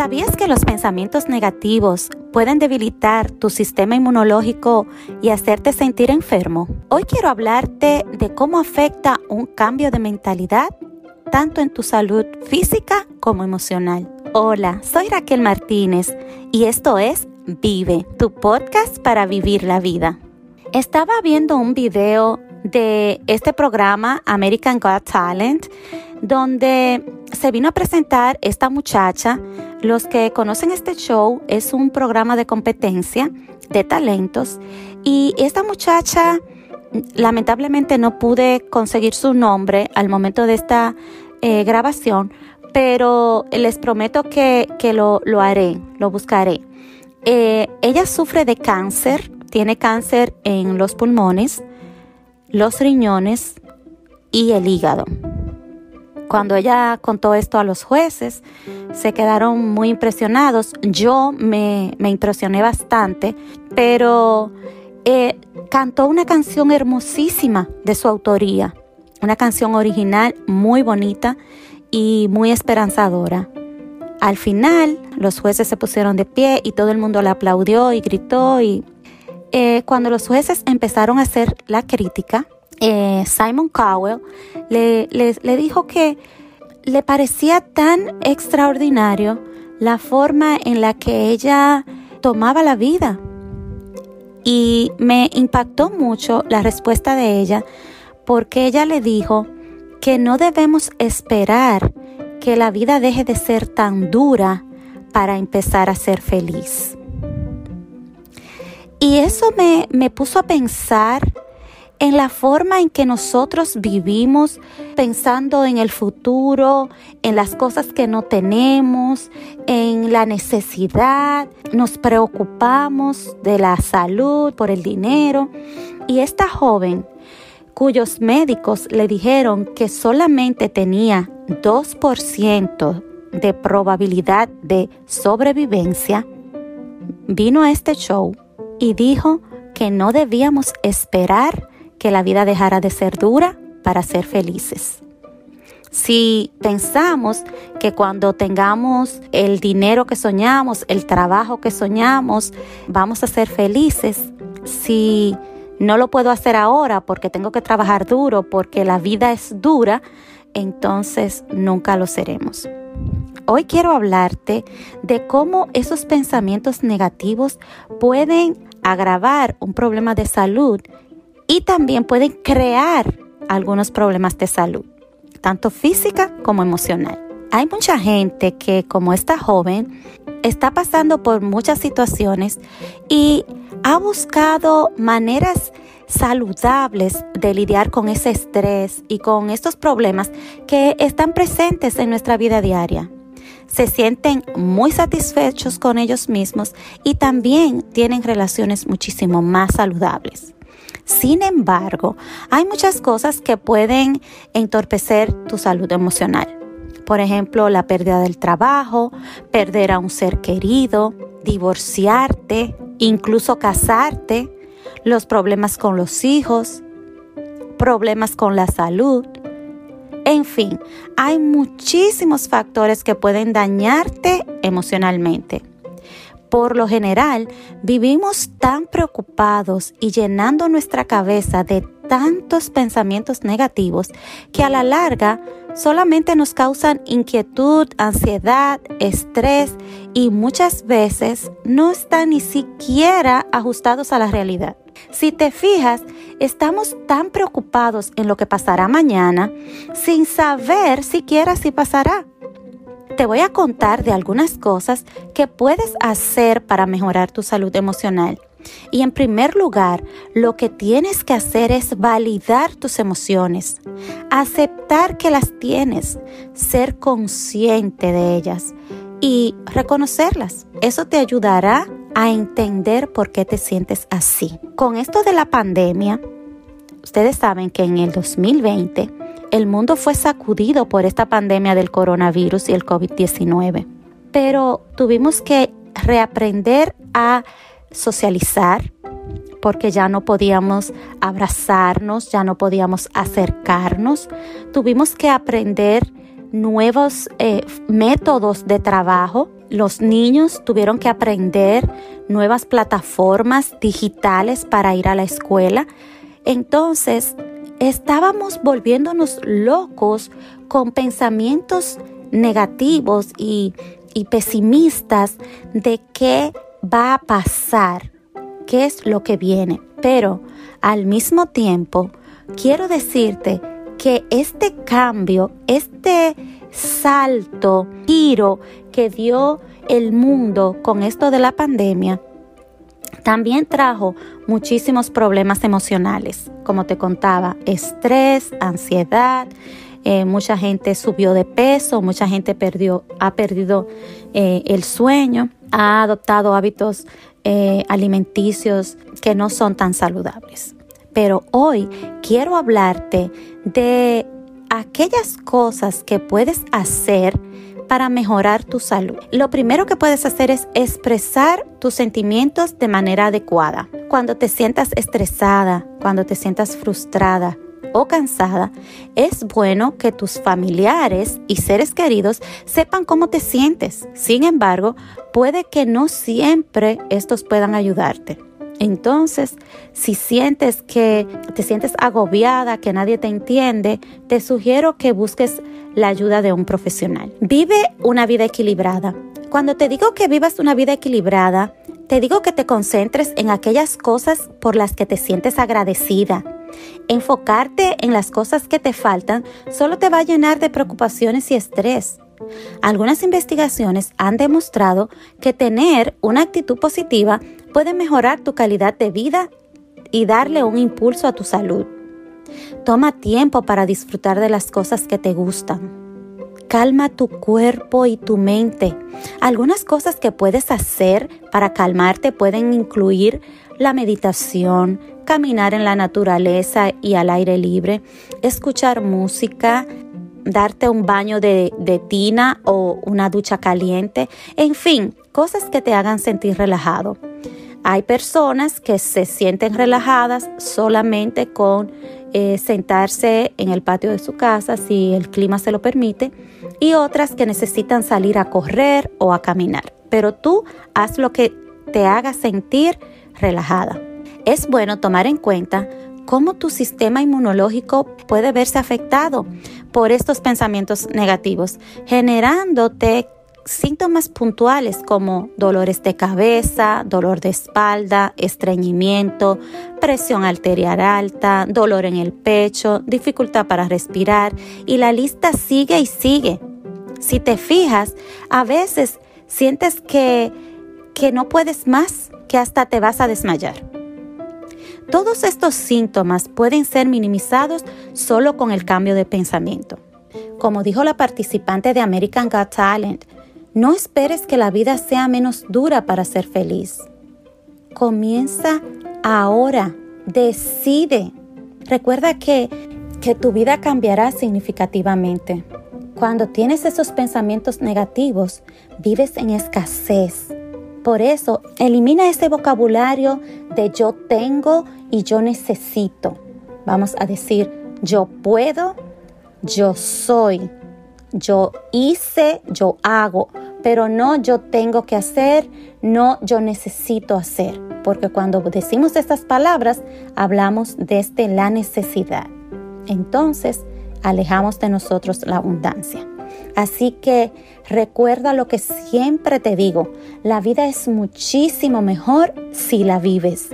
¿Sabías que los pensamientos negativos pueden debilitar tu sistema inmunológico y hacerte sentir enfermo? Hoy quiero hablarte de cómo afecta un cambio de mentalidad tanto en tu salud física como emocional. Hola, soy Raquel Martínez y esto es Vive, tu podcast para vivir la vida. Estaba viendo un video de este programa American Got Talent donde se vino a presentar esta muchacha. Los que conocen este show es un programa de competencia de talentos y esta muchacha lamentablemente no pude conseguir su nombre al momento de esta eh, grabación, pero les prometo que, lo, haré, lo buscaré. Eh, ella sufre de cáncer, tiene cáncer en los pulmones, los riñones y el hígado. Cuando ella contó esto a los jueces, se quedaron muy impresionados. Yo me, impresioné bastante, pero eh, cantó una canción hermosísima de su autoría, una canción original muy bonita y muy esperanzadora. Al final, los jueces se pusieron de pie y todo el mundo le aplaudió y gritó. Y eh, cuando los jueces empezaron a hacer la crítica, eh, Simon Cowell le, le dijo que le parecía tan extraordinario la forma en la que ella tomaba la vida. Y me impactó mucho la respuesta de ella porque ella le dijo que no debemos esperar que la vida deje de ser tan dura para empezar a ser feliz. Y eso me, me puso a pensar en la forma en que nosotros vivimos, pensando en el futuro, en las cosas que no tenemos, en la necesidad, nos preocupamos de la salud, por el dinero. Y esta joven, cuyos médicos le dijeron que solamente tenía 2% de probabilidad de sobrevivencia, vino a este show y dijo que no debíamos esperar que la vida dejara de ser dura para ser felices. Si pensamos que cuando tengamos el dinero que soñamos, el trabajo que soñamos, vamos a ser felices, si no lo puedo hacer ahora porque tengo que trabajar duro, porque la vida es dura, entonces nunca lo seremos. Hoy quiero hablarte de cómo esos pensamientos negativos pueden agravar un problema de salud y también pueden crear algunos problemas de salud, tanto física como emocional. Hay mucha gente que, como esta joven, está pasando por muchas situaciones y ha buscado maneras saludables de lidiar con ese estrés y con estos problemas que están presentes en nuestra vida diaria. Se sienten muy satisfechos con ellos mismos y también tienen relaciones muchísimo más saludables. Sin embargo, hay muchas cosas que pueden entorpecer tu salud emocional. Por ejemplo, la pérdida del trabajo, perder a un ser querido, divorciarte, incluso casarte, los problemas con los hijos, problemas con la salud. En fin, hay muchísimos factores que pueden dañarte emocionalmente. Por lo general, vivimos tan preocupados y llenando nuestra cabeza de tantos pensamientos negativos que a la larga solamente nos causan inquietud, ansiedad, estrés y muchas veces no están ni siquiera ajustados a la realidad. Si te fijas, estamos tan preocupados en lo que pasará mañana sin saber siquiera si pasará te voy a contar de algunas cosas que puedes hacer para mejorar tu salud emocional. Y en primer lugar, lo que tienes que hacer es validar tus emociones, aceptar que las tienes, ser consciente de ellas y reconocerlas. Eso te ayudará a entender por qué te sientes así. Con esto de la pandemia, ustedes saben que en el 2020 el mundo fue sacudido por esta pandemia del coronavirus y el COVID-19, pero tuvimos que reaprender a socializar porque ya no podíamos abrazarnos, ya no podíamos acercarnos, tuvimos que aprender nuevos eh, métodos de trabajo. Los niños tuvieron que aprender nuevas plataformas digitales para ir a la escuela. Entonces, estábamos volviéndonos locos con pensamientos negativos y, y pesimistas de qué va a pasar, qué es lo que viene. Pero al mismo tiempo, quiero decirte que este cambio, este salto, giro que dio el mundo con esto de la pandemia, también trajo muchísimos problemas emocionales, como te contaba, estrés, ansiedad, eh, mucha gente subió de peso, mucha gente perdió, ha perdido eh, el sueño, ha adoptado hábitos eh, alimenticios que no son tan saludables. Pero hoy quiero hablarte de aquellas cosas que puedes hacer para mejorar tu salud. Lo primero que puedes hacer es expresar tus sentimientos de manera adecuada. Cuando te sientas estresada, cuando te sientas frustrada, o cansada, es bueno que tus familiares y seres queridos sepan cómo te sientes. Sin embargo, puede que no siempre estos puedan ayudarte. Entonces, si sientes que te sientes agobiada, que nadie te entiende, te sugiero que busques la ayuda de un profesional. Vive una vida equilibrada. Cuando te digo que vivas una vida equilibrada, te digo que te concentres en aquellas cosas por las que te sientes agradecida. Enfocarte en las cosas que te faltan solo te va a llenar de preocupaciones y estrés. Algunas investigaciones han demostrado que tener una actitud positiva puede mejorar tu calidad de vida y darle un impulso a tu salud. Toma tiempo para disfrutar de las cosas que te gustan. Calma tu cuerpo y tu mente. Algunas cosas que puedes hacer para calmarte pueden incluir la meditación, caminar en la naturaleza y al aire libre, escuchar música, darte un baño de, tina o una ducha caliente, en fin, cosas que te hagan sentir relajado. Hay personas que se sienten relajadas solamente con eh, sentarse en el patio de su casa si el clima se lo permite y otras que necesitan salir a correr o a caminar. Pero tú haz lo que te haga sentir relajada. Es bueno tomar en cuenta cómo tu sistema inmunológico puede verse afectado por estos pensamientos negativos, generándote síntomas puntuales como dolores de cabeza, dolor de espalda, estreñimiento, presión arterial alta, dolor en el pecho, dificultad para respirar y la lista sigue y sigue. Si te fijas, a veces sientes que, que no puedes más, que hasta te vas a desmayar. Todos estos síntomas pueden ser minimizados solo con el cambio de pensamiento. Como dijo la participante de American Got Talent, no esperes que la vida sea menos dura para ser feliz. Comienza ahora, decide. Recuerda que, que tu vida cambiará significativamente. Cuando tienes esos pensamientos negativos, vives en escasez por eso, elimina ese vocabulario de yo tengo y yo necesito. Vamos a decir yo puedo, yo soy, yo hice, yo hago, pero no yo tengo que hacer, no yo necesito hacer. Porque cuando decimos estas palabras, hablamos desde la necesidad. Entonces, alejamos de nosotros la abundancia. Así que recuerda lo que siempre te digo, la vida es muchísimo mejor si la vives.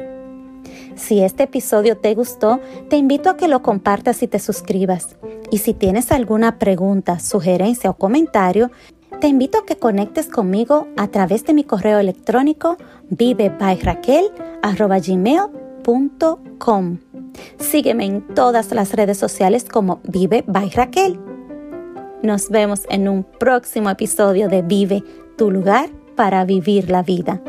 Si este episodio te gustó, te invito a que lo compartas y te suscribas. Y si tienes alguna pregunta, sugerencia o comentario, te invito a que conectes conmigo a través de mi correo electrónico vivebyraquel.com. Sígueme en todas las redes sociales como Vive. Nos vemos en un próximo episodio de Vive, tu lugar para vivir la vida.